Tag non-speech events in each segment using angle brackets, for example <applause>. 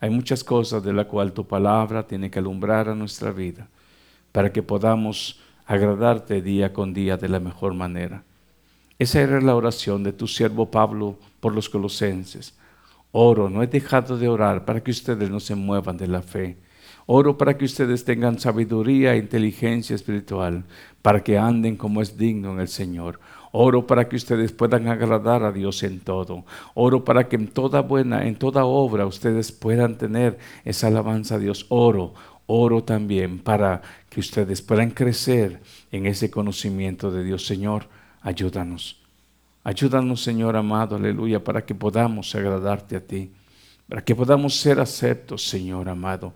Hay muchas cosas de la cual tu palabra tiene que alumbrar a nuestra vida para que podamos agradarte día con día de la mejor manera. Esa era la oración de tu siervo Pablo por los colosenses. Oro, no he dejado de orar para que ustedes no se muevan de la fe. Oro para que ustedes tengan sabiduría e inteligencia espiritual, para que anden como es digno en el Señor. Oro para que ustedes puedan agradar a Dios en todo. Oro para que en toda buena, en toda obra, ustedes puedan tener esa alabanza a Dios. Oro, oro también para que ustedes puedan crecer en ese conocimiento de Dios. Señor, ayúdanos. Ayúdanos, Señor amado, aleluya, para que podamos agradarte a ti, para que podamos ser aceptos, Señor amado.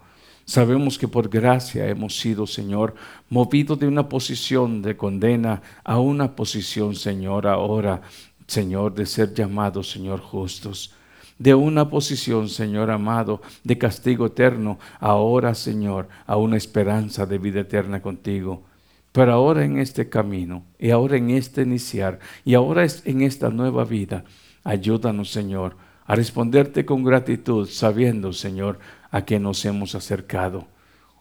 Sabemos que por gracia hemos sido, Señor, movidos de una posición de condena a una posición, Señor, ahora, Señor, de ser llamados, Señor, justos de una posición, Señor amado, de castigo eterno, ahora, Señor, a una esperanza de vida eterna contigo. Pero ahora en este camino, y ahora en este iniciar, y ahora en esta nueva vida, ayúdanos, Señor, a responderte con gratitud, sabiendo, Señor, a que nos hemos acercado.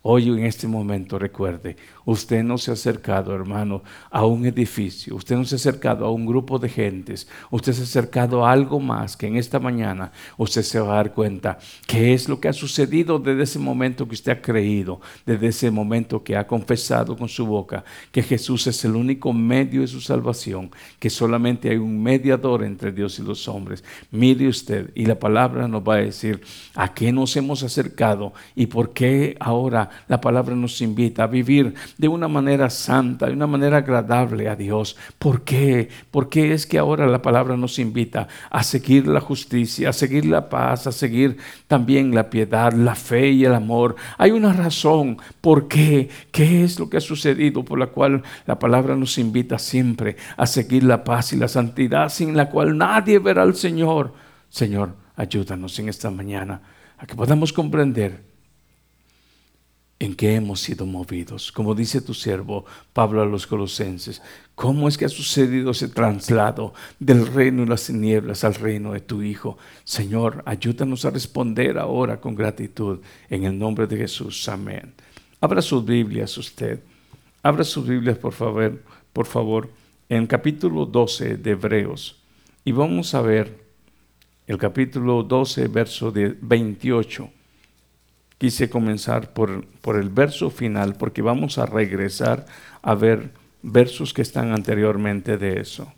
Hoy en este momento recuerde, usted no se ha acercado, hermano, a un edificio, usted no se ha acercado a un grupo de gentes, usted se ha acercado a algo más que en esta mañana. Usted se va a dar cuenta qué es lo que ha sucedido desde ese momento que usted ha creído, desde ese momento que ha confesado con su boca que Jesús es el único medio de su salvación, que solamente hay un mediador entre Dios y los hombres. Mire usted y la palabra nos va a decir a qué nos hemos acercado y por qué ahora la palabra nos invita a vivir de una manera santa, de una manera agradable a Dios. ¿Por qué? Porque es que ahora la palabra nos invita a seguir la justicia, a seguir la paz, a seguir también la piedad, la fe y el amor. Hay una razón por qué. ¿Qué es lo que ha sucedido por la cual la palabra nos invita siempre a seguir la paz y la santidad sin la cual nadie verá al Señor? Señor, ayúdanos en esta mañana a que podamos comprender en qué hemos sido movidos. Como dice tu siervo Pablo a los colosenses, ¿cómo es que ha sucedido ese traslado del reino de las tinieblas al reino de tu Hijo? Señor, ayúdanos a responder ahora con gratitud en el nombre de Jesús. Amén. Abra sus Biblias usted. Abra sus Biblias, por favor, por favor, en capítulo 12 de Hebreos. Y vamos a ver el capítulo 12, verso de 28 quise comenzar por, por el verso final porque vamos a regresar a ver versos que están anteriormente de eso.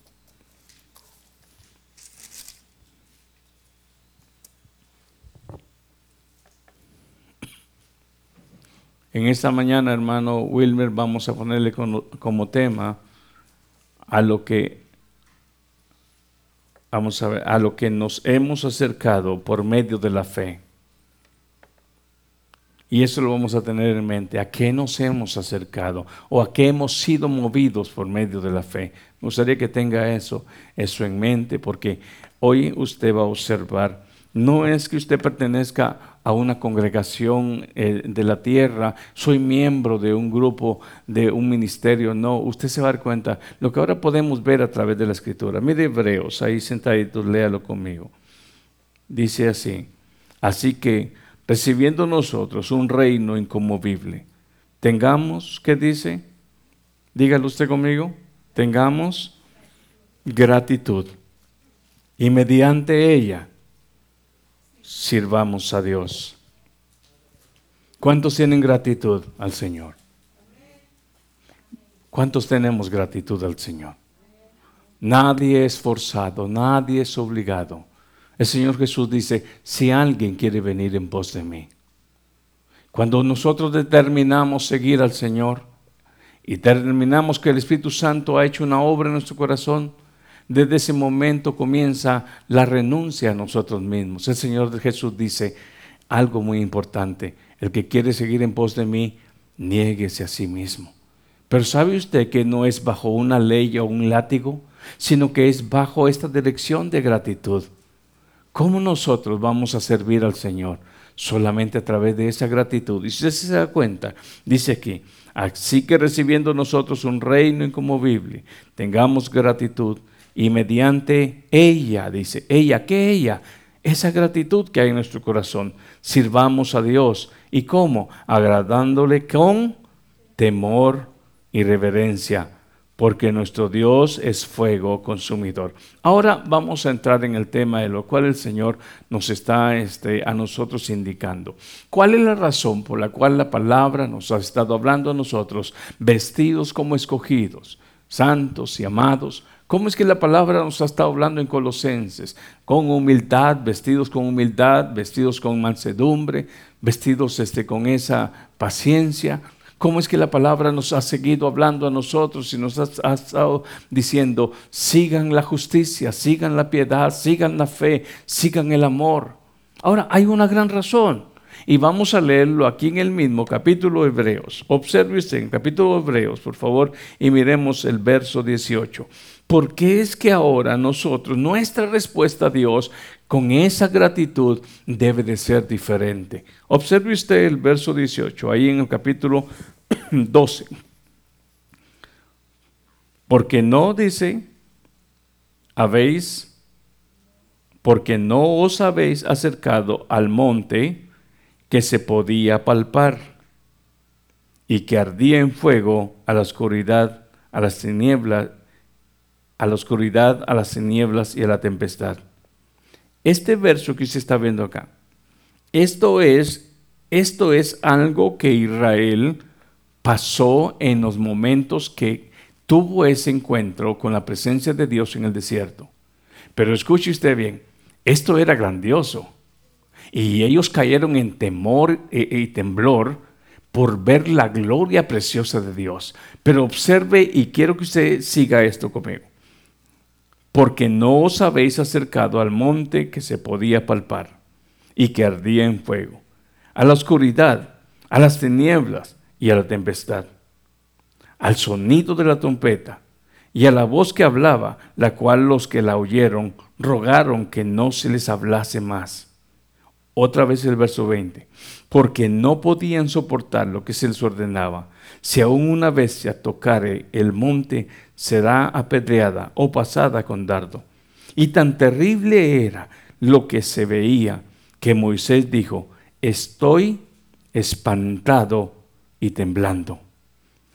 En esta mañana, hermano Wilmer, vamos a ponerle como, como, tema a lo que vamos a ver, a lo que nos hemos acercado por medio de la fe. Y eso lo vamos a tener en mente, a qué nos hemos acercado o a qué hemos sido movidos por medio de la fe. Me gustaría que tenga eso, eso en mente, porque hoy usted va a observar, no es que usted pertenezca a una congregación eh, de la tierra, soy miembro de un grupo, de un ministerio, no, usted se va a dar cuenta, lo que ahora podemos ver a través de la escritura. Mire Hebreos, ahí sentaditos, léalo conmigo. Dice así, así que recibiendo nosotros un reino inconmovible. Tengamos, ¿qué dice? Dígalo usted conmigo, tengamos gratitud y mediante ella sirvamos a Dios. ¿Cuántos tienen gratitud al Señor? ¿Cuántos tenemos gratitud al Señor? Nadie es forzado, nadie es obligado. El Señor Jesús dice, si alguien quiere venir en pos de mí. Cuando nosotros determinamos seguir al Señor y determinamos que el Espíritu Santo ha hecho una obra en nuestro corazón, desde ese momento comienza la renuncia a nosotros mismos. El Señor Jesús dice algo muy importante, el que quiere seguir en pos de mí, niéguese a sí mismo. Pero ¿sabe usted que no es bajo una ley o un látigo, sino que es bajo esta dirección de gratitud? ¿Cómo nosotros vamos a servir al Señor? Solamente a través de esa gratitud. Y si usted se da cuenta, dice aquí, así que recibiendo nosotros un reino incomovible, tengamos gratitud y mediante ella, dice, ella, ¿qué ella? esa gratitud que hay en nuestro corazón. Sirvamos a Dios. ¿Y cómo? Agradándole con temor y reverencia, porque nuestro Dios es fuego consumidor. Ahora vamos a entrar en el tema de lo cual el Señor nos está este, a nosotros indicando. ¿Cuál es la razón por la cual la palabra nos ha estado hablando a nosotros, vestidos como escogidos, santos y amados? ¿Cómo es que la palabra nos ha estado hablando en Colosenses? Con humildad, vestidos con humildad, vestidos con mansedumbre, vestidos este, con esa paciencia. ¿Cómo es que la palabra nos ha seguido hablando a nosotros y nos ha, estado diciendo, sigan la justicia, sigan la piedad, sigan la fe, sigan el amor? Ahora, hay una gran razón. Y vamos a leerlo aquí en el mismo capítulo Hebreos. Observe usted en capítulo de Hebreos, por favor, y miremos el verso 18. ¿Por qué es que ahora nosotros, nuestra respuesta a Dios con esa gratitud debe de ser diferente? Observe usted el verso 18, ahí en el capítulo <clears throat> 12. Porque no dice, habéis, porque no os habéis acercado al monte que se podía palpar y que ardía en fuego a la oscuridad, a las tinieblas a la oscuridad, a las tinieblas y a la tempestad. Este verso que usted está viendo acá, esto es, esto es algo que Israel pasó en los momentos que tuvo ese encuentro con la presencia de Dios en el desierto. Pero escuche usted bien, esto era grandioso. Y ellos cayeron en temor e, y temblor por ver la gloria preciosa de Dios. Pero observe y quiero que usted siga esto conmigo porque no os habéis acercado al monte que se podía palpar y que ardía en fuego, a la oscuridad, a las tinieblas y a la tempestad, al sonido de la trompeta y a la voz que hablaba, la cual los que la oyeron rogaron que no se les hablase más. Otra vez el verso 20, porque no podían soportar lo que se les ordenaba. Si aún una bestia tocare el monte, será apedreada o pasada con dardo. Y tan terrible era lo que se veía que Moisés dijo, estoy espantado y temblando.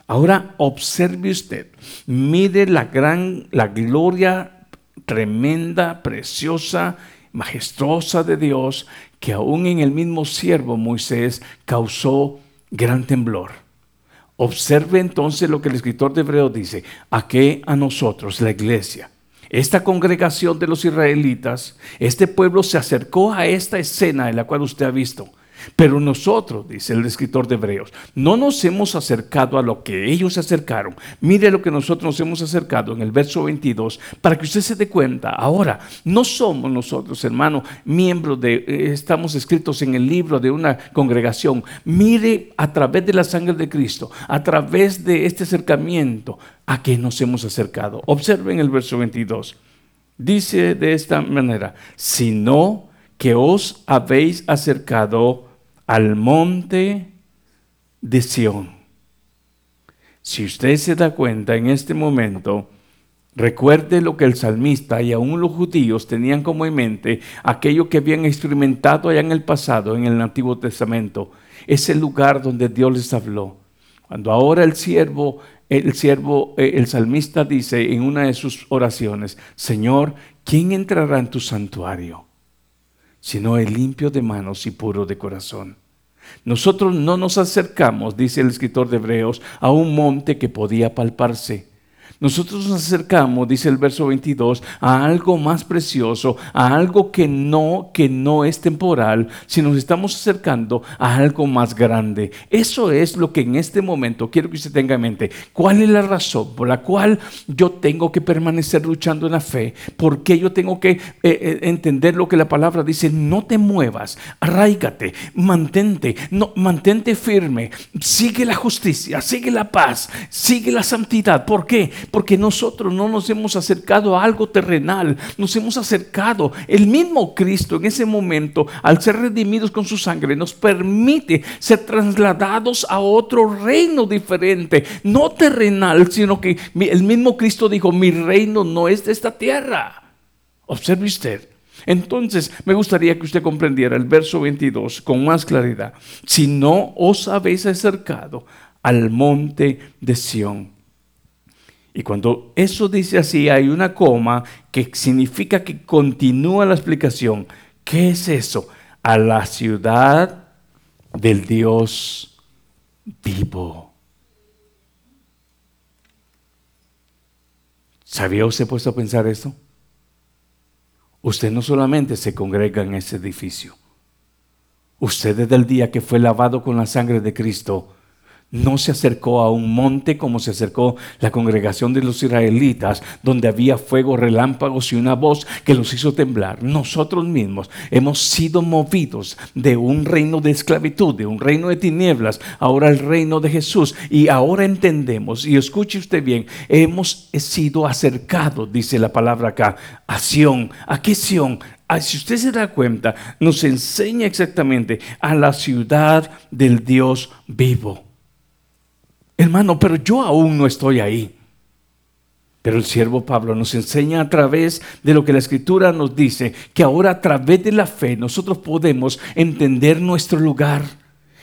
Ahora observe usted, mire la gran, la gloria tremenda, preciosa, majestuosa de Dios, que aún en el mismo siervo Moisés causó gran temblor. Observe entonces lo que el escritor de Hebreo dice. ¿A qué a nosotros, la iglesia? Esta congregación de los israelitas, este pueblo se acercó a esta escena en la cual usted ha visto. Pero nosotros, dice el escritor de Hebreos, no nos hemos acercado a lo que ellos se acercaron. Mire lo que nosotros nos hemos acercado en el verso 22, para que usted se dé cuenta. Ahora, no somos nosotros, hermano, miembros de, eh, estamos escritos en el libro de una congregación. Mire a través de la sangre de Cristo, a través de este acercamiento, a que nos hemos acercado. Observen el verso 22. Dice de esta manera, sino que os habéis acercado al monte de Sión. Si usted se da cuenta en este momento, recuerde lo que el salmista y aún los judíos tenían como en mente aquello que habían experimentado allá en el pasado, en el Antiguo Testamento, ese lugar donde Dios les habló. Cuando ahora el siervo, el siervo, eh, el salmista dice en una de sus oraciones, Señor, ¿quién entrará en tu santuario? Sino el limpio de manos y puro de corazón. Nosotros no nos acercamos, dice el escritor de Hebreos, a un monte que podía palparse nosotros nos acercamos, dice el verso 22, a algo más precioso, a algo que no, que no es temporal, sino nos estamos acercando a algo más grande. Eso es lo que en este momento quiero que usted tenga en mente. ¿Cuál es la razón por la cual yo tengo que permanecer luchando en la fe? ¿Por qué yo tengo que eh, eh, entender lo que la palabra dice? No te muevas, arraigate, mantente, mantente firme, sigue la justicia, sigue la paz, sigue la santidad. ¿Por qué? Porque nosotros no nos hemos acercado a algo terrenal, nos hemos acercado. El mismo Cristo en ese momento, al ser redimidos con su sangre, nos permite ser trasladados a otro reino diferente, no terrenal, sino que el mismo Cristo dijo, mi reino no es de esta tierra. Observe usted. Entonces, me gustaría que usted comprendiera el verso 22 con más claridad. Si no os habéis acercado al monte de Sión. Y cuando eso dice así, hay una coma que significa que continúa la explicación. ¿Qué es eso? A la ciudad del Dios vivo. ¿Sabía usted puesto a pensar esto? Usted no solamente se congrega en ese edificio. Usted desde el día que fue lavado con la sangre de Cristo, no se acercó a un monte como se acercó la congregación de los israelitas, donde había fuego, relámpagos y una voz que los hizo temblar. Nosotros mismos hemos sido movidos de un reino de esclavitud, de un reino de tinieblas, ahora el reino de Jesús. Y ahora entendemos, y escuche usted bien, hemos sido acercados, dice la palabra acá, a Sión. ¿A qué Sión? Ah, si usted se da cuenta, nos enseña exactamente a la ciudad del Dios vivo. Hermano, pero yo aún no estoy ahí. Pero el siervo Pablo nos enseña a través de lo que la escritura nos dice, que ahora a través de la fe nosotros podemos entender nuestro lugar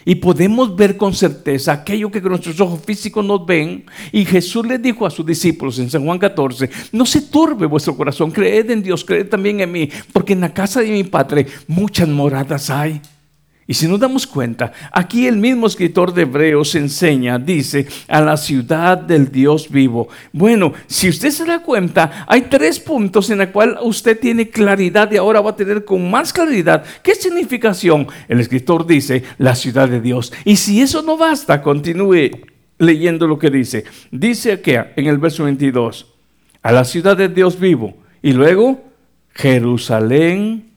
y podemos ver con certeza aquello que nuestros ojos físicos nos ven. Y Jesús le dijo a sus discípulos en San Juan 14, no se turbe vuestro corazón, creed en Dios, creed también en mí, porque en la casa de mi Padre muchas moradas hay. Y si nos damos cuenta, aquí el mismo escritor de Hebreos enseña, dice, a la ciudad del Dios vivo. Bueno, si usted se da cuenta, hay tres puntos en los cuales usted tiene claridad y ahora va a tener con más claridad qué significación. El escritor dice, la ciudad de Dios. Y si eso no basta, continúe leyendo lo que dice. Dice que en el verso 22, a la ciudad de Dios vivo. Y luego, Jerusalén,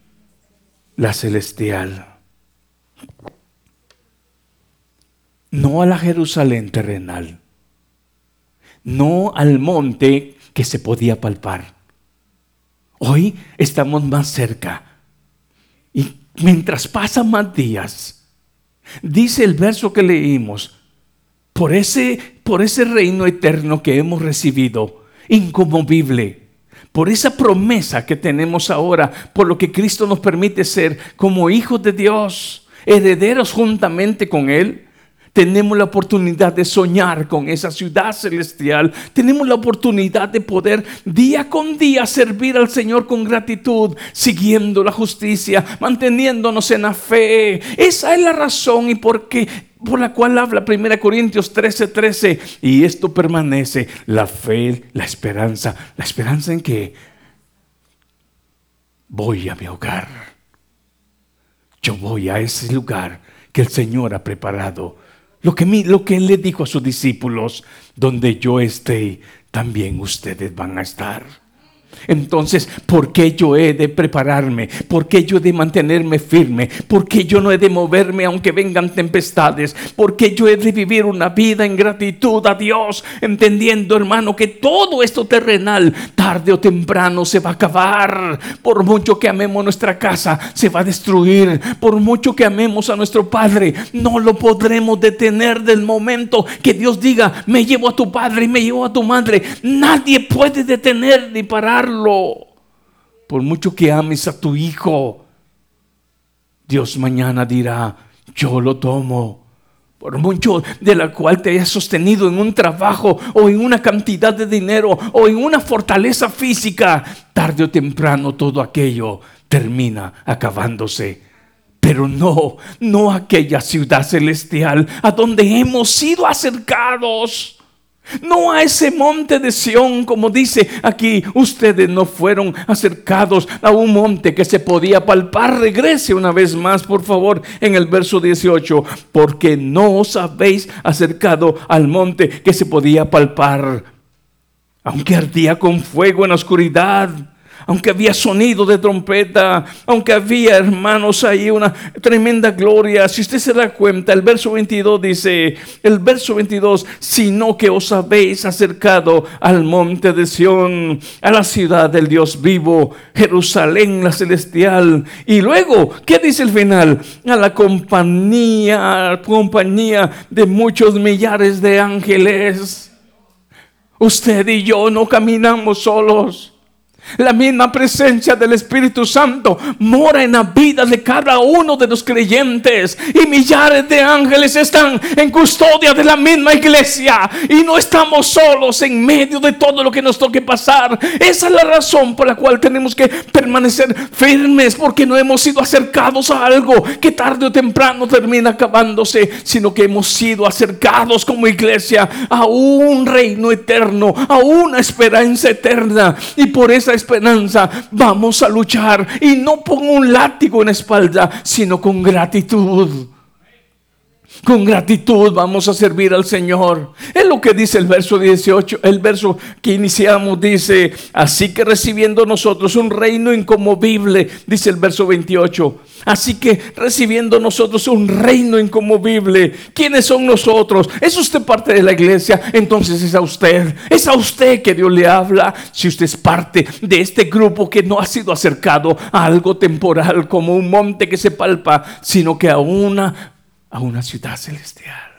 la celestial no a la Jerusalén terrenal, no al monte que se podía palpar. Hoy estamos más cerca. Y mientras pasan más días, dice el verso que leímos, por ese, por ese reino eterno que hemos recibido, inconmovible, por esa promesa que tenemos ahora, por lo que Cristo nos permite ser como hijos de Dios, herederos juntamente con Él, tenemos la oportunidad de soñar con esa ciudad celestial. Tenemos la oportunidad de poder día con día servir al Señor con gratitud, siguiendo la justicia, manteniéndonos en la fe. Esa es la razón y por qué por la cual habla 1 Corintios 13, 13. Y esto permanece, la fe, la esperanza. ¿La esperanza en que Voy a mi hogar. Yo voy a ese lugar que el Señor ha preparado lo que, lo que Él le dijo a sus discípulos, donde yo esté, también ustedes van a estar. Entonces, ¿por qué yo he de prepararme? ¿Por qué yo he de mantenerme firme? ¿Por qué yo no he de moverme aunque vengan tempestades? ¿Por qué yo he de vivir una vida en gratitud a Dios? Entendiendo, hermano, que todo esto terrenal, tarde o temprano, se va a acabar. Por mucho que amemos nuestra casa, se va a destruir. Por mucho que amemos a nuestro Padre, no lo podremos detener del momento que Dios diga, me llevo a tu Padre y me llevo a tu Madre. Nadie puede detener ni por mucho que ames a tu hijo, Dios mañana dirá, yo lo tomo. Por mucho de la cual te hayas sostenido en un trabajo o en una cantidad de dinero o en una fortaleza física, tarde o temprano todo aquello termina acabándose. Pero no, no aquella ciudad celestial a donde hemos sido acercados. No a ese monte de Sión, como dice aquí, ustedes no fueron acercados a un monte que se podía palpar. Regrese una vez más, por favor, en el verso 18, porque no os habéis acercado al monte que se podía palpar, aunque ardía con fuego en la oscuridad aunque había sonido de trompeta, aunque había, hermanos, ahí una tremenda gloria. Si usted se da cuenta, el verso 22 dice, el verso 22, sino que os habéis acercado al monte de Sión, a la ciudad del Dios vivo, Jerusalén la celestial. Y luego, ¿qué dice el final? A la compañía, compañía de muchos millares de ángeles. Usted y yo no caminamos solos. La misma presencia del Espíritu Santo mora en la vida de cada uno de los creyentes. Y millares de ángeles están en custodia de la misma iglesia. Y no estamos solos en medio de todo lo que nos toque pasar. Esa es la razón por la cual tenemos que permanecer firmes. Porque no hemos sido acercados a algo que tarde o temprano termina acabándose. Sino que hemos sido acercados como iglesia a un reino eterno. A una esperanza eterna. Y por esa esperanza vamos a luchar y no con un látigo en la espalda, sino con gratitud. Con gratitud vamos a servir al Señor. Es lo que dice el verso 18, el verso que iniciamos dice, así que recibiendo nosotros un reino incomovible, dice el verso 28. Así que recibiendo nosotros un reino incomovible, ¿quiénes son nosotros? ¿Es usted parte de la iglesia? Entonces es a usted, es a usted que Dios le habla. Si usted es parte de este grupo que no ha sido acercado a algo temporal como un monte que se palpa, sino que a una a una ciudad celestial.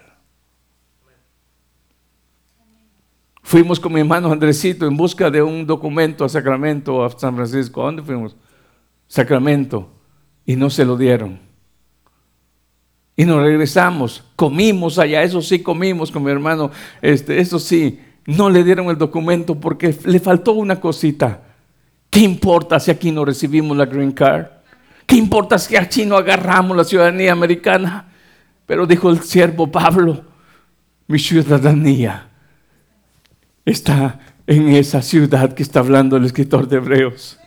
Fuimos con mi hermano Andresito en busca de un documento a Sacramento, a San Francisco. ¿A dónde fuimos? Sacramento. Y no se lo dieron. Y nos regresamos. Comimos allá, eso sí comimos con mi hermano. Este, eso sí, no le dieron el documento porque le faltó una cosita. ¿Qué importa si aquí no recibimos la green card? ¿Qué importa si aquí no agarramos la ciudadanía americana? Pero dijo el siervo Pablo, mi ciudadanía está en esa ciudad que está hablando el escritor de Hebreos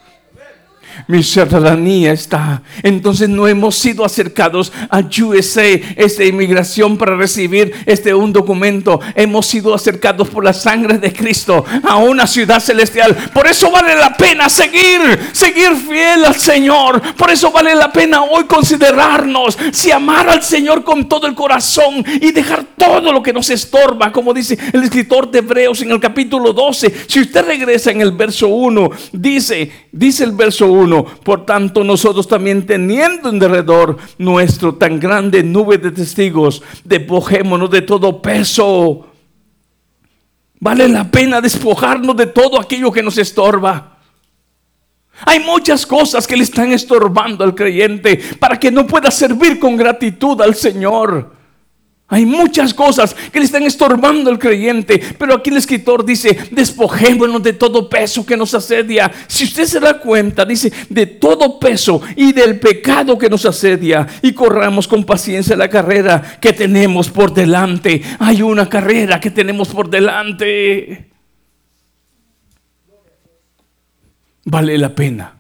mi ciudadanía está. Entonces no hemos sido acercados a USA, esta inmigración para recibir este un documento. Hemos sido acercados por la sangre de Cristo a una ciudad celestial. Por eso vale la pena seguir, seguir fiel al Señor. Por eso vale la pena hoy considerarnos si amar al Señor con todo el corazón y dejar todo lo que nos estorba, como dice el escritor de Hebreos en el capítulo 12. Si usted regresa en el verso 1, dice, dice el verso 1 por tanto, nosotros también teniendo en derredor nuestro tan grande nube de testigos, despojémonos de todo peso. Vale la pena despojarnos de todo aquello que nos estorba. Hay muchas cosas que le están estorbando al creyente para que no pueda servir con gratitud al Señor. Hay muchas cosas que le están estorbando al creyente, pero aquí el escritor dice, despojémonos de todo peso que nos asedia. Si usted se da cuenta, dice, de todo peso y del pecado que nos asedia y corramos con paciencia la carrera que tenemos por delante. Hay una carrera que tenemos por delante. Vale la pena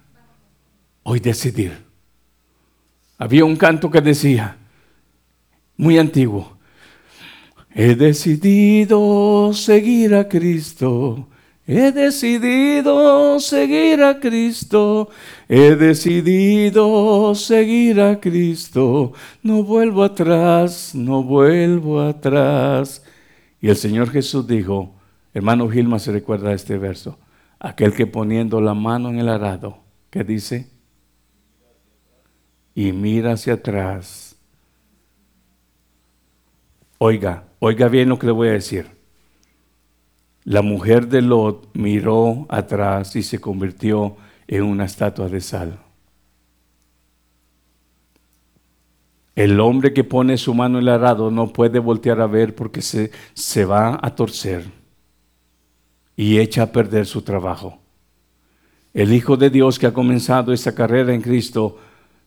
hoy decidir. Había un canto que decía, muy antiguo, He decidido seguir a Cristo. He decidido seguir a Cristo. He decidido seguir a Cristo. No vuelvo atrás, no vuelvo atrás. Y el Señor Jesús dijo, hermano Gilma se recuerda este verso, aquel que poniendo la mano en el arado, ¿qué dice? Y mira hacia atrás. Oiga, Oiga bien lo que le voy a decir. La mujer de Lot miró atrás y se convirtió en una estatua de sal. El hombre que pone su mano en el arado no puede voltear a ver porque se, se va a torcer y echa a perder su trabajo. El Hijo de Dios que ha comenzado esta carrera en Cristo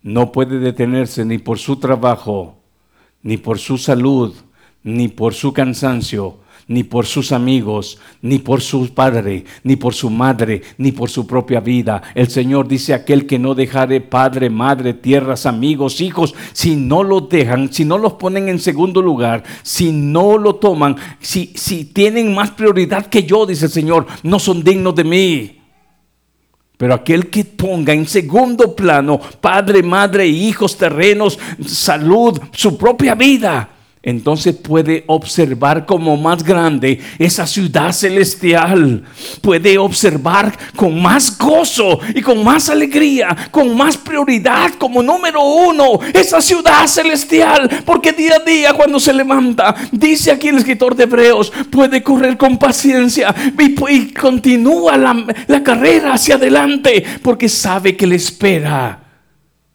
no puede detenerse ni por su trabajo, ni por su salud, ni por su cansancio, ni por sus amigos, ni por su padre, ni por su madre, ni por su propia vida. El Señor dice, aquel que no dejare padre, madre, tierras, amigos, hijos, si no lo dejan, si no los ponen en segundo lugar, si no lo toman, si, si tienen más prioridad que yo, dice el Señor, no son dignos de mí. Pero aquel que ponga en segundo plano padre, madre, hijos, terrenos, salud, su propia vida, entonces puede observar como más grande esa ciudad celestial. Puede observar con más gozo y con más alegría, con más prioridad como número uno esa ciudad celestial. Porque día a día cuando se levanta, dice aquí el escritor de Hebreos, puede correr con paciencia y, continúa la, la carrera hacia adelante porque sabe que le espera,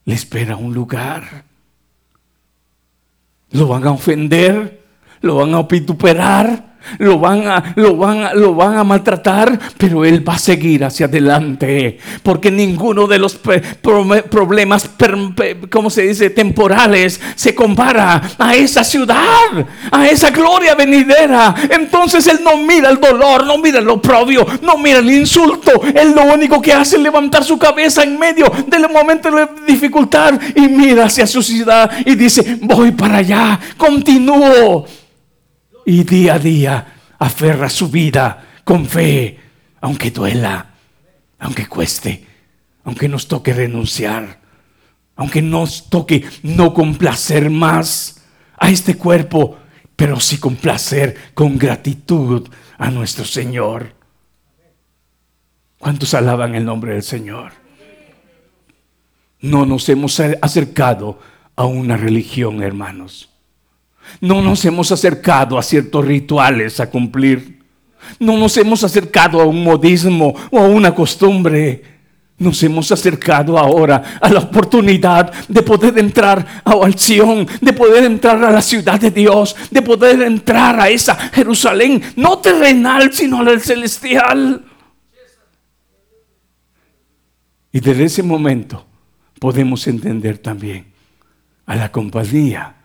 le espera un lugar. Lo van a ofender, lo van a pituperar, lo van a, lo van a, lo van a maltratar, pero él va a seguir hacia adelante, porque ninguno de los problemas, ¿cómo se dice?, temporales se compara a esa ciudad, a esa gloria venidera. Entonces él no mira el dolor, no mira lo oprobio, no mira el insulto. Él lo único que hace es levantar su cabeza en medio del momento de dificultad y mira hacia su ciudad y dice, voy para allá, continúo y día a día aferra su vida con fe, aunque duela, aunque cueste, aunque nos toque renunciar, aunque nos toque no complacer más a este cuerpo, pero sí complacer con gratitud a nuestro Señor. ¿Cuántos alaban el nombre del Señor? No nos hemos acercado a una religión, hermanos. No nos hemos acercado a ciertos rituales a cumplir. No nos hemos acercado a un modismo o a una costumbre. Nos hemos acercado ahora a la oportunidad de poder entrar a Alción, de poder entrar a la ciudad de Dios, de poder entrar a esa Jerusalén, no terrenal, sino a la celestial. Y desde ese momento podemos entender también a la compañía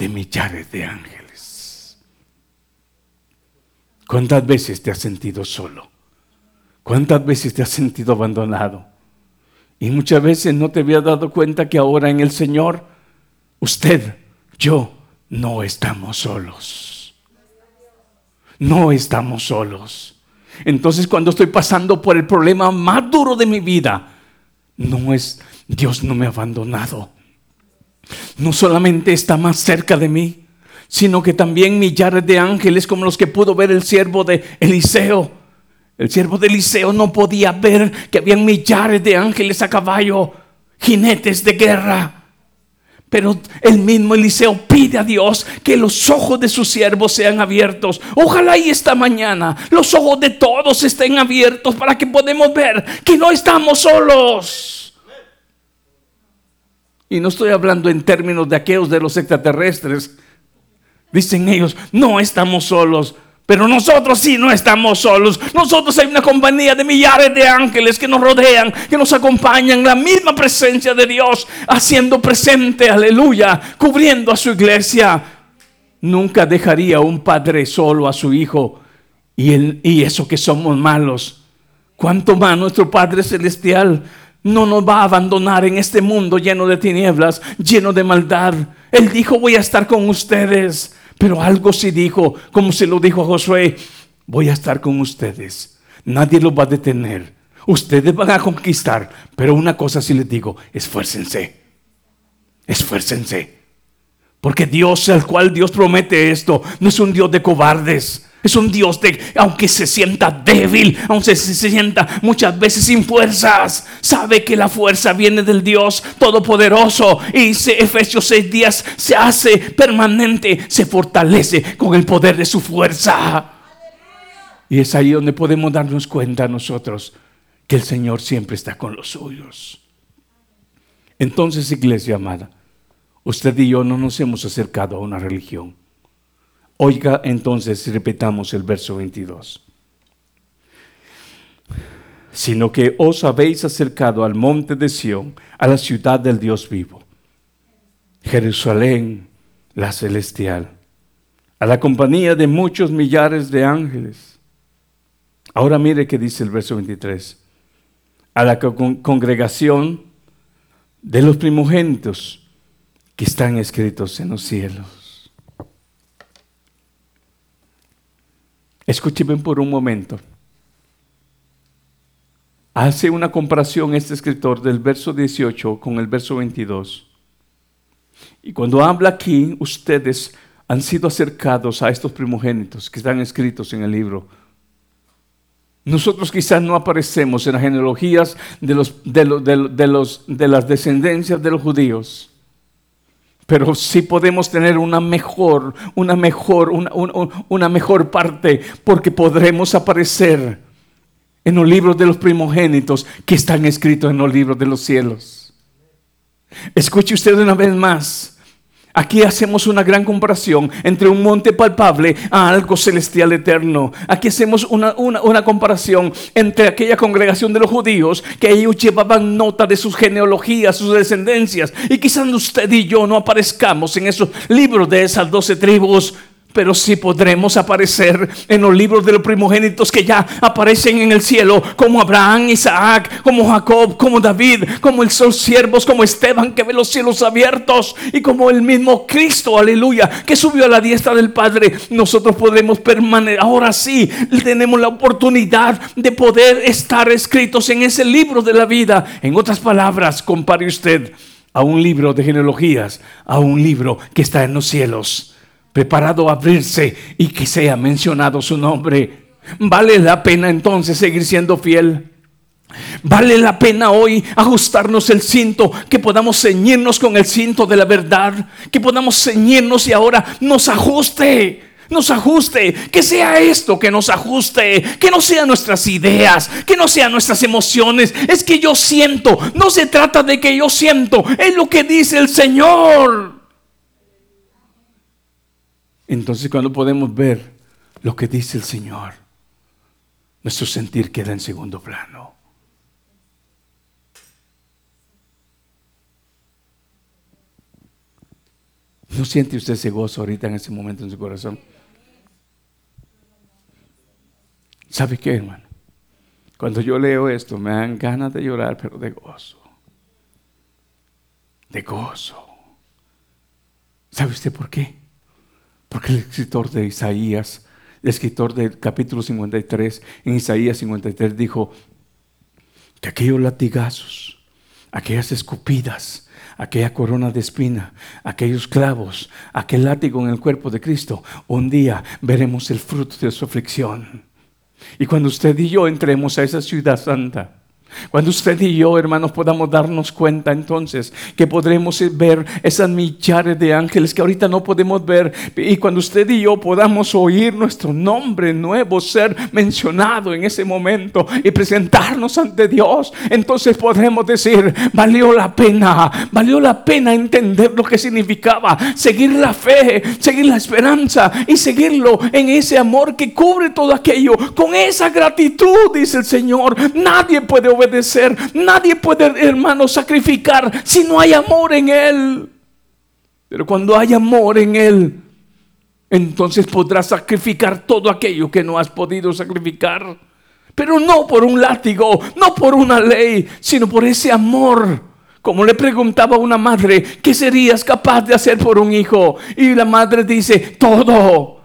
de millares de ángeles. ¿Cuántas veces te has sentido solo? ¿Cuántas veces te has sentido abandonado? Y muchas veces no te había dado cuenta que ahora en el Señor, usted, yo, no estamos solos. No estamos solos. Entonces cuando estoy pasando por el problema más duro de mi vida, no es, Dios no me ha abandonado no solamente está más cerca de mí, sino que también millares de ángeles como los que pudo ver el siervo de Eliseo. El siervo de Eliseo no podía ver que habían millares de ángeles a caballo, jinetes de guerra. Pero el mismo Eliseo pide a Dios que los ojos de sus siervos sean abiertos. Ojalá y esta mañana los ojos de todos estén abiertos para que podamos ver que no estamos solos. Y no estoy hablando en términos de aquellos de los extraterrestres. Dicen ellos, no estamos solos. Pero nosotros sí no estamos solos. Nosotros hay una compañía de millares de ángeles que nos rodean, que nos acompañan, la misma presencia de Dios, haciendo presente, aleluya, cubriendo a su iglesia. Nunca dejaría un padre solo a su hijo y, y eso que somos malos. ¿Cuánto más nuestro Padre Celestial no nos va a abandonar en este mundo lleno de tinieblas, lleno de maldad. Él dijo, voy a estar con ustedes. Pero algo sí dijo, como se lo dijo a Josué, voy a estar con ustedes. Nadie los va a detener. Ustedes van a conquistar. Pero una cosa sí les digo, esfuércense. Esfuércense. Porque Dios, al cual Dios promete esto, no es un Dios de cobardes. Es un Dios de, aunque se sienta débil, aunque se sienta muchas veces sin fuerzas, sabe que la fuerza viene del Dios Todopoderoso. Y Efesios 6 días se hace permanente, se fortalece con el poder de su fuerza. Y es ahí donde podemos darnos cuenta nosotros que el Señor siempre está con los suyos. Entonces, iglesia amada, usted y yo no nos hemos acercado a una religión. Oiga entonces, repetamos el verso 22. Sino que os habéis acercado al monte de Sión, a la ciudad del Dios vivo, Jerusalén, la celestial, a la compañía de muchos millares de ángeles. Ahora mire qué dice el verso 23. A la congregación de los primogénitos que están escritos en los cielos Escúcheme por un momento. Hace una comparación este escritor del verso 18 con el verso 22. Y cuando habla aquí, ustedes han sido acercados a estos primogénitos que están escritos en el libro. Nosotros quizás no aparecemos en las genealogías de, los, de, los, de, las descendencias de los judíos, pero sí podemos tener una mejor, una mejor, una, una mejor parte, porque podremos aparecer en los libros de los primogénitos que están escritos en los libros de los cielos. Escuche usted una vez más. Aquí hacemos una gran comparación entre un monte palpable a algo celestial eterno. Aquí hacemos una, comparación entre aquella congregación de los judíos que ellos llevaban nota de sus genealogías, sus descendencias. Y quizás usted y yo no aparezcamos en esos libros de esas doce tribus pero sí podremos aparecer en los libros de los primogénitos que ya aparecen en el cielo, como Abraham, Isaac, como Jacob, como David, como el sol siervos, como Esteban que ve los cielos abiertos y como el mismo Cristo, aleluya, que subió a la diestra del Padre. Nosotros podremos permanecer, ahora sí, tenemos la oportunidad de poder estar escritos en ese libro de la vida. En otras palabras, compare usted a un libro de genealogías, a un libro que está en los cielos preparado a abrirse y que sea mencionado su nombre. ¿Vale la pena entonces seguir siendo fiel? Vale la pena hoy ajustarnos el cinto, que podamos ceñirnos con el cinto de la verdad, que podamos ceñirnos y ahora nos ajuste, nos ajuste, que sea esto que nos ajuste, que no sean nuestras ideas, que no sean nuestras emociones, es que yo siento, no se trata de que yo siento, es lo que dice el Señor. Entonces cuando podemos ver lo que dice el Señor, nuestro sentir queda en segundo plano. ¿No siente usted ese gozo ahorita en ese momento en su corazón? ¿Sabe qué, hermano? Cuando yo leo esto me dan ganas de llorar, pero de gozo. De gozo. ¿Sabe usted por qué? Porque el escritor de Isaías, el escritor del capítulo 53, en Isaías 53 dijo que aquellos latigazos, aquellas escupidas, aquella corona de espina, aquellos clavos, aquel látigo en el cuerpo de Cristo, un día veremos el fruto de su aflicción. Y cuando usted y yo entremos a esa ciudad santa, cuando usted y yo, hermanos, podamos darnos cuenta entonces que podremos ver esas millares de ángeles que ahorita no podemos ver. Y cuando usted y yo podamos oír nuestro nombre nuevo ser mencionado en ese momento y presentarnos ante Dios, entonces podremos decir, valió la pena, valió la pena entender lo que significaba seguir la fe, seguir la esperanza y seguirlo en ese amor que cubre todo aquello. Con esa gratitud, dice el Señor, nadie puede obedecer. Nadie puede, hermano, sacrificar si no hay amor en Él. Pero cuando hay amor en Él, entonces podrás sacrificar todo aquello que no has podido sacrificar. Pero no por un látigo, no por una ley, sino por ese amor. Como le preguntaba a una madre, ¿qué serías capaz de hacer por un hijo? Y la madre dice, todo.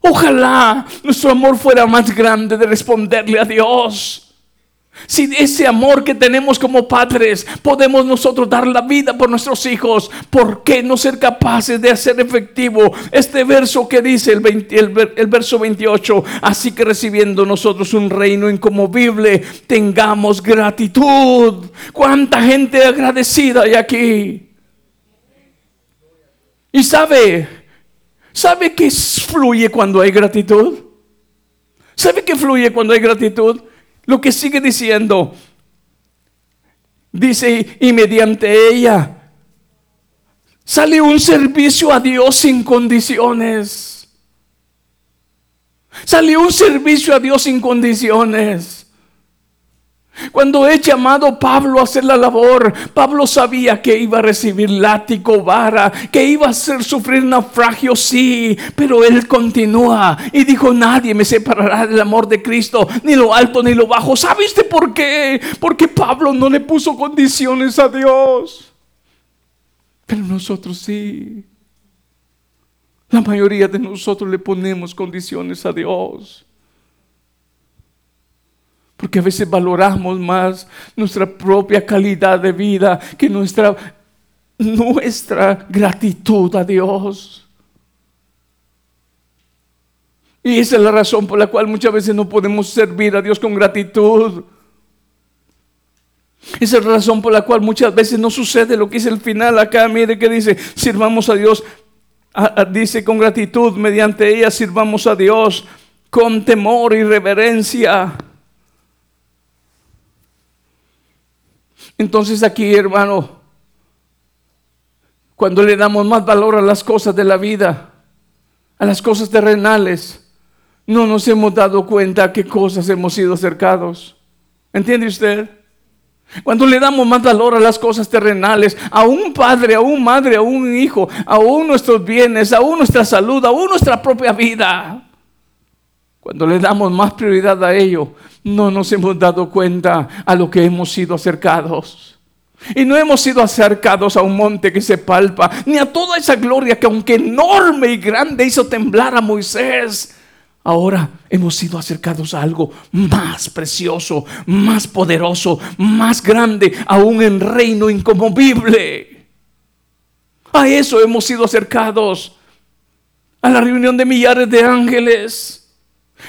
Ojalá nuestro amor fuera más grande de responderle a Dios. Si ese amor que tenemos como padres podemos nosotros dar la vida por nuestros hijos, ¿por qué no ser capaces de hacer efectivo este verso que dice el, el, verso 28? Así que recibiendo nosotros un reino incomovible, tengamos gratitud. ¿Cuánta gente agradecida hay aquí? Y sabe, ¿sabe qué fluye cuando hay gratitud? ¿Sabe qué fluye cuando hay gratitud? Lo que sigue diciendo, dice, y mediante ella sale un servicio a Dios sin condiciones. Salió un servicio a Dios sin condiciones. Cuando he llamado Pablo a hacer la labor, Pablo sabía que iba a recibir látigo, vara, que iba a hacer sufrir naufragio, sí, pero él continúa y dijo, nadie me separará del amor de Cristo, ni lo alto ni lo bajo. ¿Sabe usted por qué? Porque Pablo no le puso condiciones a Dios. Pero nosotros sí. La mayoría de nosotros le ponemos condiciones a Dios. Porque a veces valoramos más nuestra propia calidad de vida que nuestra, nuestra gratitud a Dios. Y esa es la razón por la cual muchas veces no podemos servir a Dios con gratitud. Esa es la razón por la cual muchas veces no sucede lo que es el final acá. Mire que dice, sirvamos a Dios, dice con gratitud, mediante ella sirvamos a Dios con temor y reverencia. Entonces aquí, hermano, cuando le damos más valor a las cosas de la vida, a las cosas terrenales, no nos hemos dado cuenta a qué cosas hemos sido acercados. ¿Entiende usted? Cuando le damos más valor a las cosas terrenales, a un padre, a un madre, a un hijo, a nuestros bienes, a nuestra salud, a nuestra propia vida. Cuando le damos más prioridad a ello, no nos hemos dado cuenta a lo que hemos sido acercados. Y no hemos sido acercados a un monte que se palpa, ni a toda esa gloria que aunque enorme y grande hizo temblar a Moisés. Ahora hemos sido acercados a algo más precioso, más poderoso, más grande, aún en reino incomovible. A eso hemos sido acercados. A la reunión de millares de ángeles.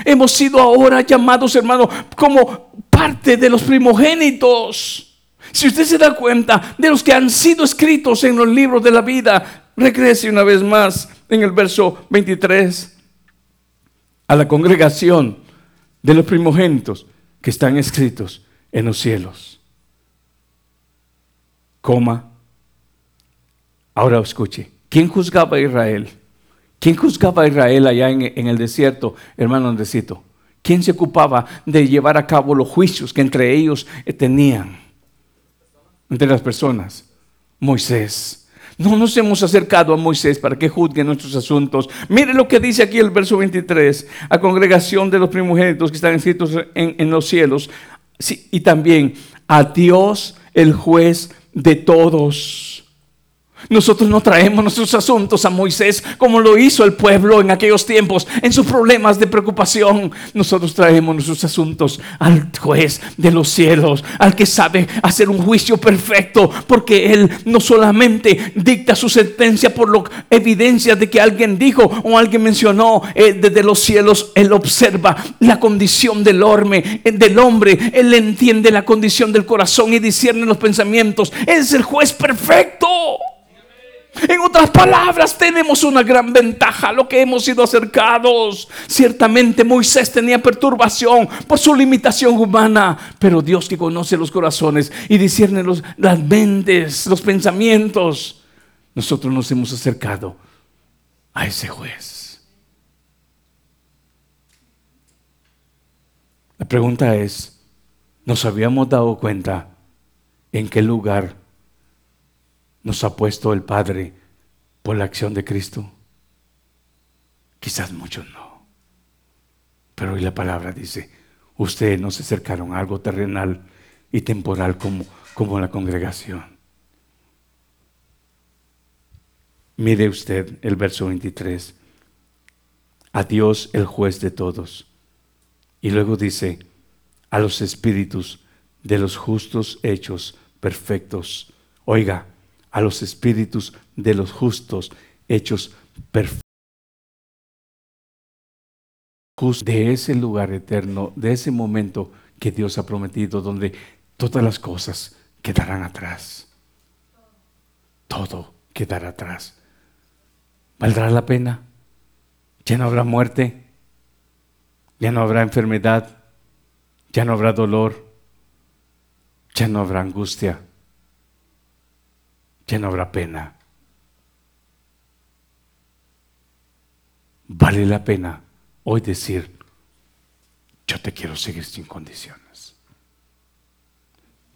Hemos sido ahora llamados, hermano, como parte de los primogénitos. Si usted se da cuenta de los que han sido escritos en los libros de la vida, regrese una vez más en el verso 23 a la congregación de los primogénitos que están escritos en los cielos. Coma. Ahora escuche. ¿Quién juzgaba a Israel? ¿Quién juzgaba a Israel allá en, el desierto, hermano Andresito? ¿Quién se ocupaba de llevar a cabo los juicios que entre ellos tenían? Entre las personas. Moisés. No nos hemos acercado a Moisés para que juzgue nuestros asuntos. Mire lo que dice aquí el verso 23. A congregación de los primogénitos que están escritos en, los cielos. y también a Dios, el juez de todos. Nosotros no traemos nuestros asuntos a Moisés como lo hizo el pueblo en aquellos tiempos, en sus problemas de preocupación. Nosotros traemos nuestros asuntos al juez de los cielos, al que sabe hacer un juicio perfecto, porque él no solamente dicta su sentencia por lo evidencia de que alguien dijo o alguien mencionó eh, desde los cielos, él observa la condición del hombre, eh, del hombre, él entiende la condición del corazón y discierne los pensamientos. es el juez perfecto. En otras palabras, tenemos una gran ventaja a lo que hemos sido acercados. Ciertamente Moisés tenía perturbación por su limitación humana, pero Dios que conoce los corazones y discierne los, las mentes, los pensamientos, nosotros nos hemos acercado a ese juez. La pregunta es, ¿nos habíamos dado cuenta en qué lugar nos ha puesto el Padre por la acción de Cristo? Quizás muchos no. Pero hoy la palabra dice, ustedes no se acercaron a algo terrenal y temporal como, como la congregación. Mire usted el verso 23. A Dios el juez de todos. Y luego dice, a los espíritus de los justos hechos perfectos. Oiga, a los espíritus de los justos hechos perfectos. De ese lugar eterno, de ese momento que Dios ha prometido, donde todas las cosas quedarán atrás. Todo quedará atrás. ¿Valdrá la pena? Ya no habrá muerte, ya no habrá enfermedad, ya no habrá dolor, ya no habrá angustia ya no habrá pena. Vale la pena hoy decir, yo te quiero seguir sin condiciones.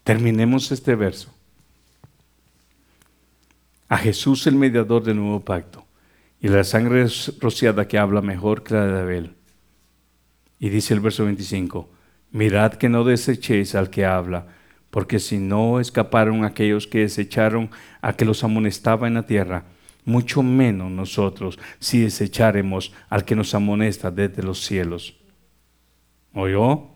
Terminemos este verso. A Jesús el mediador del nuevo pacto y la sangre rociada que habla mejor que la de Abel. Y dice el verso 25, mirad que no desechéis al que habla porque si no escaparon aquellos que desecharon a que los amonestaba en la tierra, mucho menos nosotros si desecharemos al que nos amonesta desde los cielos. ¿Oyó?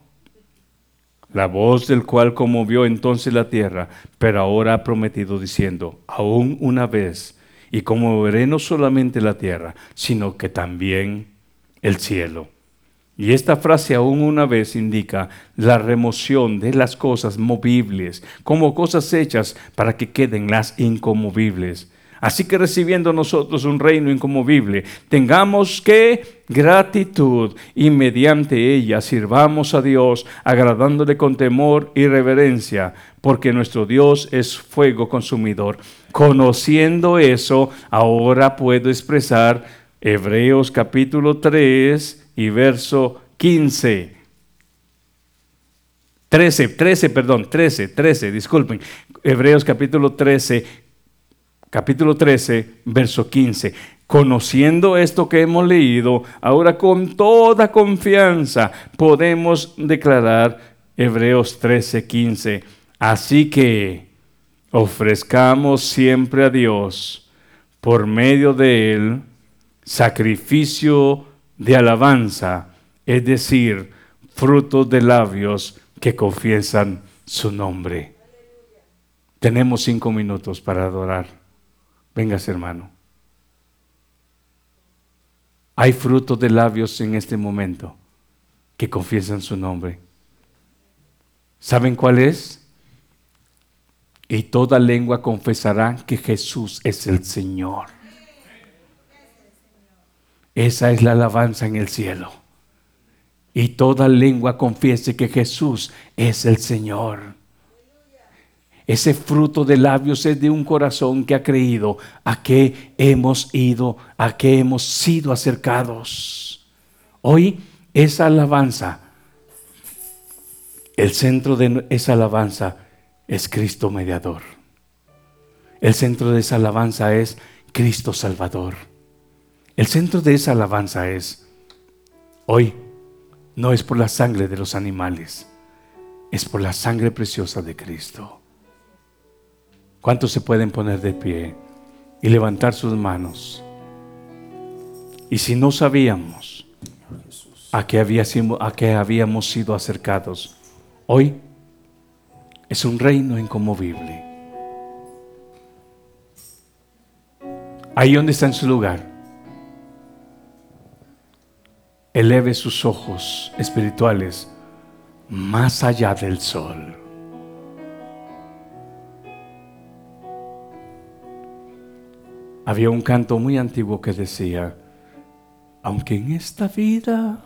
La voz del cual conmovió entonces la tierra, pero ahora ha prometido diciendo, aún una vez, y conmoveré no solamente la tierra, sino que también el cielo. Y esta frase aún una vez indica la remoción de las cosas movibles como cosas hechas para que queden las incomovibles. Así que recibiendo nosotros un reino incomovible, tengamos que gratitud y mediante ella sirvamos a Dios, agradándole con temor y reverencia, porque nuestro Dios es fuego consumidor. Conociendo eso, ahora puedo expresar Hebreos capítulo 3 y verso 15. 13, 13, perdón, 13, 13, disculpen. Hebreos capítulo 13, capítulo 13, verso 15. Conociendo esto que hemos leído, ahora con toda confianza podemos declarar Hebreos 13, 15. Así que ofrezcamos siempre a Dios por medio de Él sacrificio de alabanza, es decir, frutos de labios que confiesan su nombre. Tenemos cinco minutos para adorar. Vengas, hermano. Hay frutos de labios en este momento que confiesan su nombre. ¿Saben cuál es? Y toda lengua confesará que Jesús es el Señor. Esa es la alabanza en el cielo. Y toda lengua confiese que Jesús es el Señor. Ese fruto de labios es de un corazón que ha creído a que hemos ido, a que hemos sido acercados. Hoy esa alabanza, el centro de esa alabanza es Cristo mediador. El centro de esa alabanza es Cristo Salvador. El centro de esa alabanza es, hoy no es por la sangre de los animales, es por la sangre preciosa de Cristo. ¿Cuántos se pueden poner de pie y levantar sus manos? Y si no sabíamos a qué, habíamos sido acercados, hoy es un reino incomovible. Ahí donde está en su lugar, eleve sus ojos espirituales más allá del sol. Había un canto muy antiguo que decía, aunque en esta vida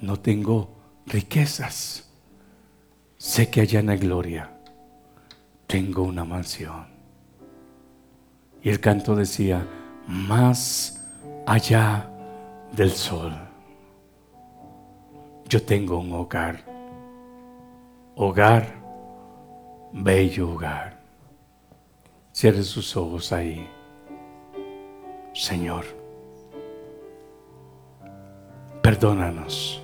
no tengo riquezas, sé que allá en la gloria tengo una mansión. Y el canto decía, más allá del sol, yo tengo un hogar, hogar, bello hogar. Cierre sus ojos ahí. Señor, perdónanos.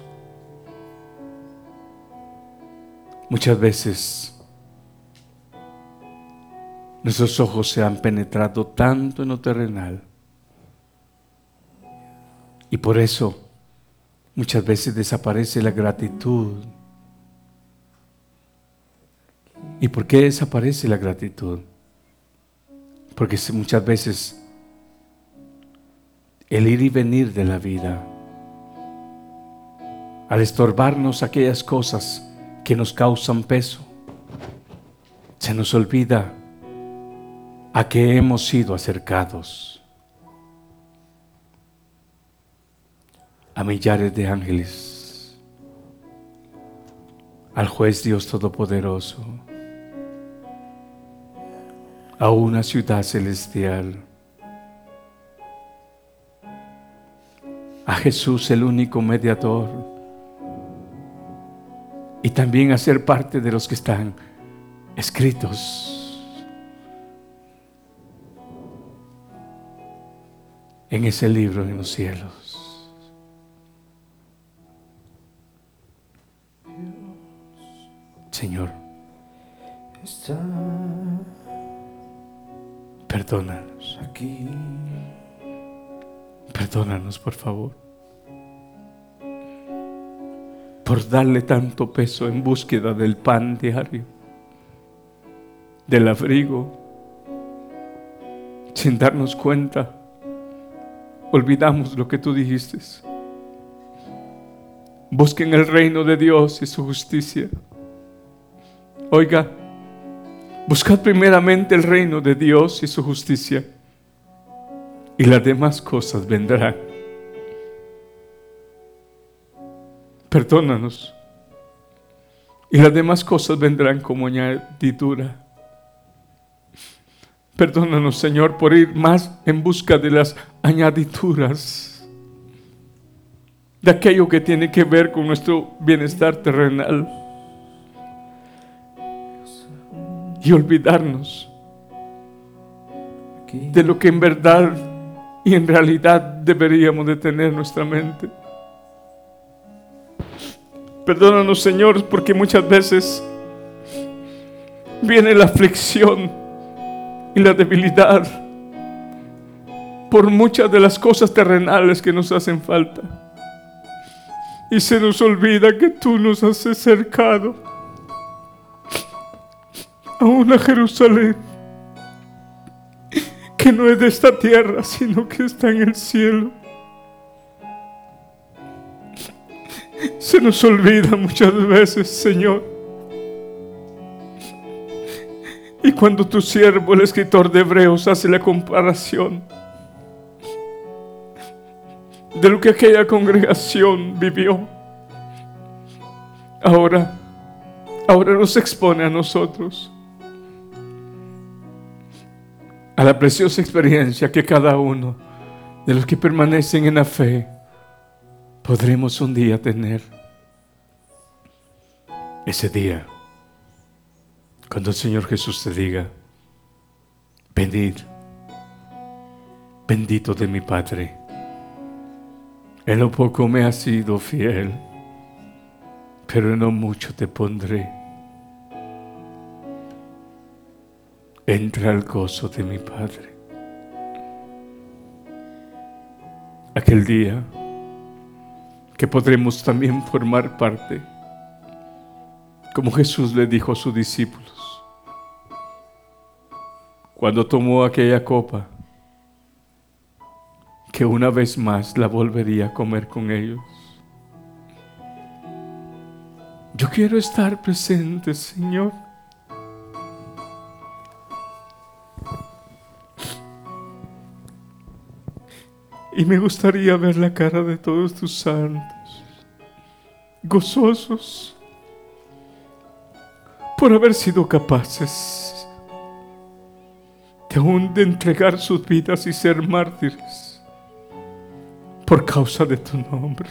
Muchas veces nuestros ojos se han penetrado tanto en lo terrenal y por eso muchas veces desaparece la gratitud. ¿Y por qué desaparece la gratitud? Porque muchas veces el ir y venir de la vida, al estorbarnos aquellas cosas que nos causan peso, se nos olvida a qué hemos sido acercados. A millares de ángeles, al juez Dios Todopoderoso a una ciudad celestial. A Jesús el único mediador. Y también a ser parte de los que están escritos en ese libro en los cielos. Señor. Perdónanos. Aquí. Perdónanos, por favor. Por darle tanto peso en búsqueda del pan diario, del abrigo, sin darnos cuenta olvidamos lo que tú dijiste. Busquen el reino de Dios y su justicia. Oiga, buscad primeramente el reino de Dios y su justicia y las demás cosas vendrán. Perdónanos. Y las demás cosas vendrán como añadidura. Perdónanos, Señor, por ir más en busca de las añadiduras, de aquello que tiene que ver con nuestro bienestar terrenal. Y olvidarnos de lo que en verdad y en realidad deberíamos de tener nuestra mente. Perdónanos, Señor, porque muchas veces viene la aflicción y la debilidad por muchas de las cosas terrenales que nos hacen falta. Y se nos olvida que tú nos has acercado a una Jerusalén que no es de esta tierra, sino que está en el cielo. Se nos olvida muchas veces, Señor. Y cuando tu siervo, el escritor de Hebreos, hace la comparación de lo que aquella congregación vivió, ahora, ahora nos expone a nosotros a la preciosa experiencia que cada uno de los que permanecen en la fe podremos un día tener. Ese día cuando el Señor Jesús te diga, bendito, bendito de mi Padre, en lo poco me has sido fiel, pero en lo mucho te pondré. Entra al gozo de mi Padre. Aquel día que podremos también formar parte, como Jesús le dijo a sus discípulos, cuando tomó aquella copa, que una vez más la volvería a comer con ellos. Yo quiero estar presente, Señor. Y me gustaría ver la cara de todos tus santos, gozosos por haber sido capaces de aún de entregar sus vidas y ser mártires por causa de tu nombre.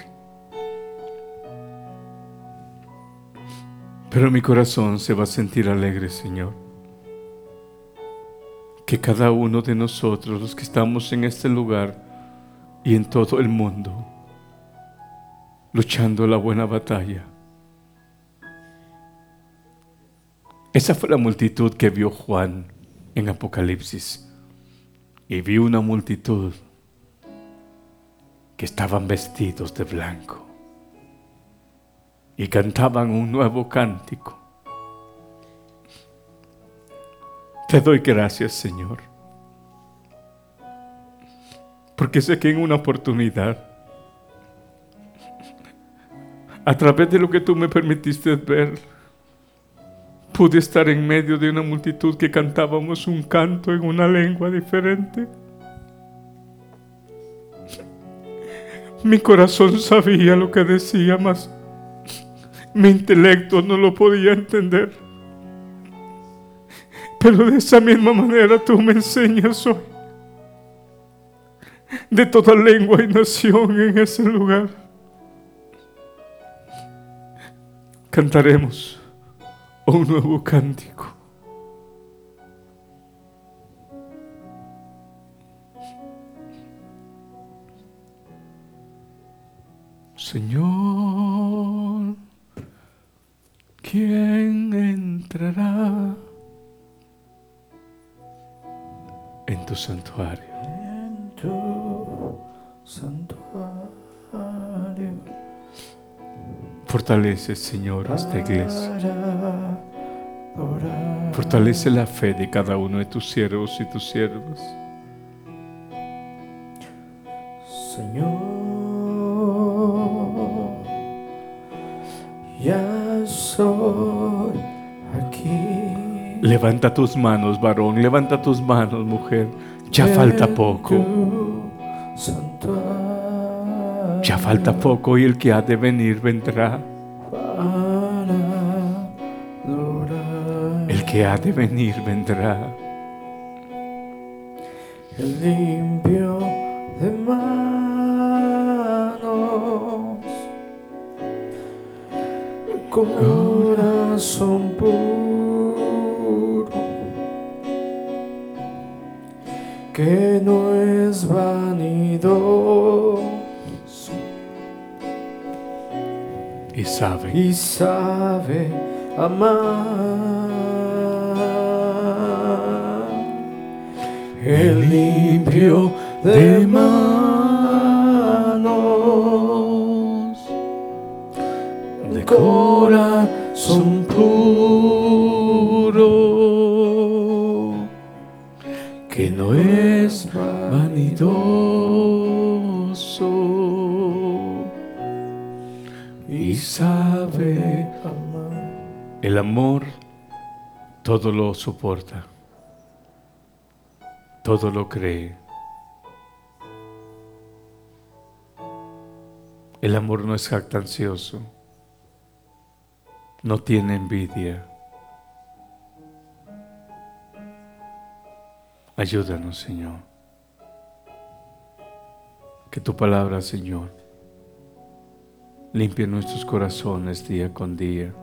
Pero mi corazón se va a sentir alegre, Señor. Que cada uno de nosotros, los que estamos en este lugar y en todo el mundo, luchando la buena batalla, esa fue la multitud que vio Juan en Apocalipsis y vi una multitud que estaban vestidos de blanco y cantaban un nuevo cántico. Te doy gracias, Señor, porque sé que en una oportunidad, a través de lo que tú me permitiste ver, pude estar en medio de una multitud que cantábamos un canto en una lengua diferente. Mi corazón sabía lo que decía, mas mi intelecto no lo podía entender. Pero de esa misma manera tú me enseñas hoy de toda lengua y nación en ese lugar. Cantaremos un nuevo cántico. Señor, ¿quién entrará en tu santuario? Santuario. Fortalece, Señor, esta iglesia. Fortalece la fe de cada uno de tus siervos y tus siervas. Señor, ya soy aquí. Levanta tus manos, varón, levanta tus manos, mujer. Ya falta poco. Ya falta poco y el que ha de venir vendrá. El que ha de venir vendrá. No es vanidoso y sabe el amor todo lo soporta, todo lo cree. El amor no es jactancioso, no tiene envidia. Ayúdanos, Señor. Que tu palabra, Señor, limpie nuestros corazones día con día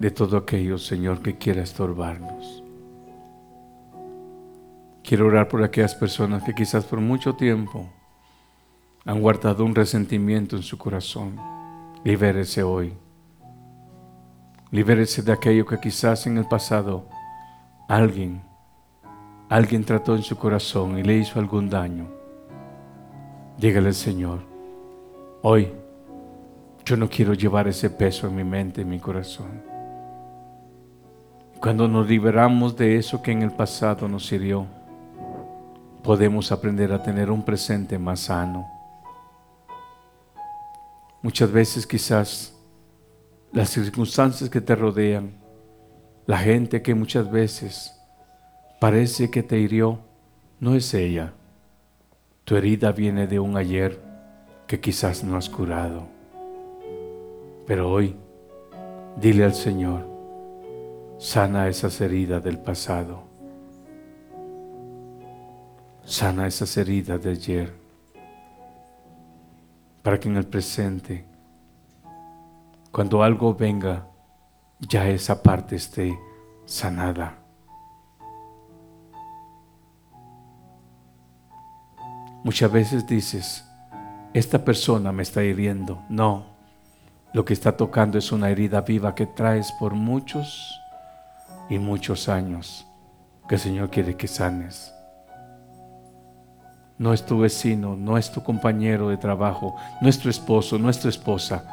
de todo aquello, Señor, que quiera estorbarnos. Quiero orar por aquellas personas que quizás por mucho tiempo han guardado un resentimiento en su corazón. Libérese hoy. Libérese de aquello que quizás en el pasado alguien, alguien trató en su corazón y le hizo algún daño. Dígale al Señor, hoy yo no quiero llevar ese peso en mi mente, en mi corazón. Cuando nos liberamos de eso que en el pasado nos hirió, podemos aprender a tener un presente más sano. Muchas veces quizás las circunstancias que te rodean, la gente que muchas veces parece que te hirió, no es ella. Tu herida viene de un ayer que quizás no has curado. Pero hoy, dile al Señor, sana esas heridas del pasado. Sana esas heridas de ayer. Para que en el presente, cuando algo venga, ya esa parte esté sanada. Muchas veces dices, esta persona me está hiriendo. No, lo que está tocando es una herida viva que traes por muchos y muchos años que el Señor quiere que sanes. No es tu vecino, no es tu compañero de trabajo, no es tu esposo, no es tu esposa.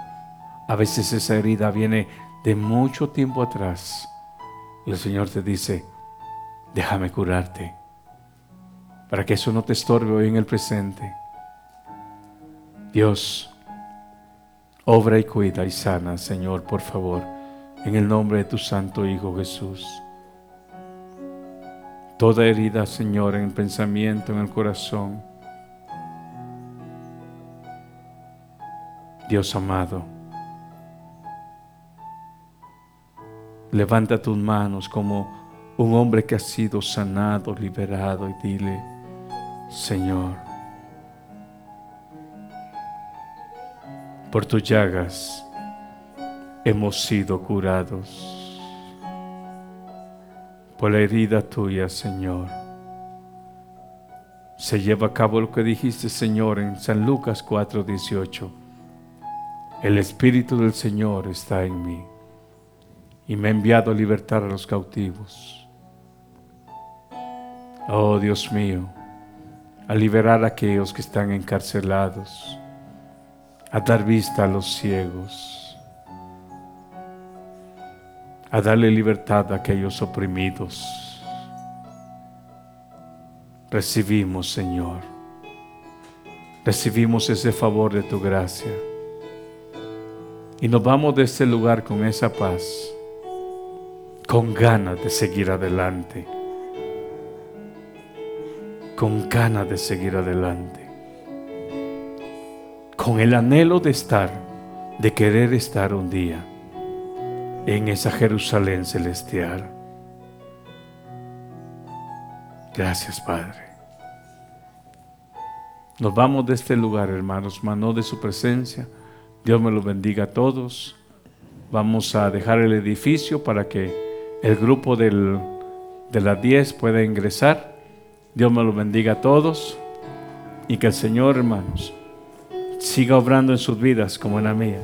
A veces esa herida viene de mucho tiempo atrás. Y el Señor te dice, déjame curarte, para que eso no te estorbe hoy en el presente. Dios, obra y cuida y sana, Señor, por favor, en el nombre de tu Santo Hijo Jesús. Toda herida, Señor, en el pensamiento, en el corazón. Dios amado, levanta tus manos como un hombre que ha sido sanado, liberado y dile, Señor, por tus llagas hemos sido curados por la herida tuya, Señor. Se lleva a cabo lo que dijiste, Señor, en San Lucas 4:18. El Espíritu del Señor está en mí y me ha enviado a libertar a los cautivos. Oh Dios mío, a liberar a aquellos que están encarcelados, a dar vista a los ciegos a darle libertad a aquellos oprimidos. Recibimos, Señor, recibimos ese favor de tu gracia. Y nos vamos de este lugar con esa paz, con ganas de seguir adelante, con ganas de seguir adelante, con el anhelo de estar, de querer estar un día en esa Jerusalén celestial. Gracias, Padre. Nos vamos de este lugar, hermanos, mano de su presencia. Dios me lo bendiga a todos. Vamos a dejar el edificio para que el grupo del, de las 10 pueda ingresar. Dios me lo bendiga a todos y que el Señor, hermanos, siga obrando en sus vidas como en la mía.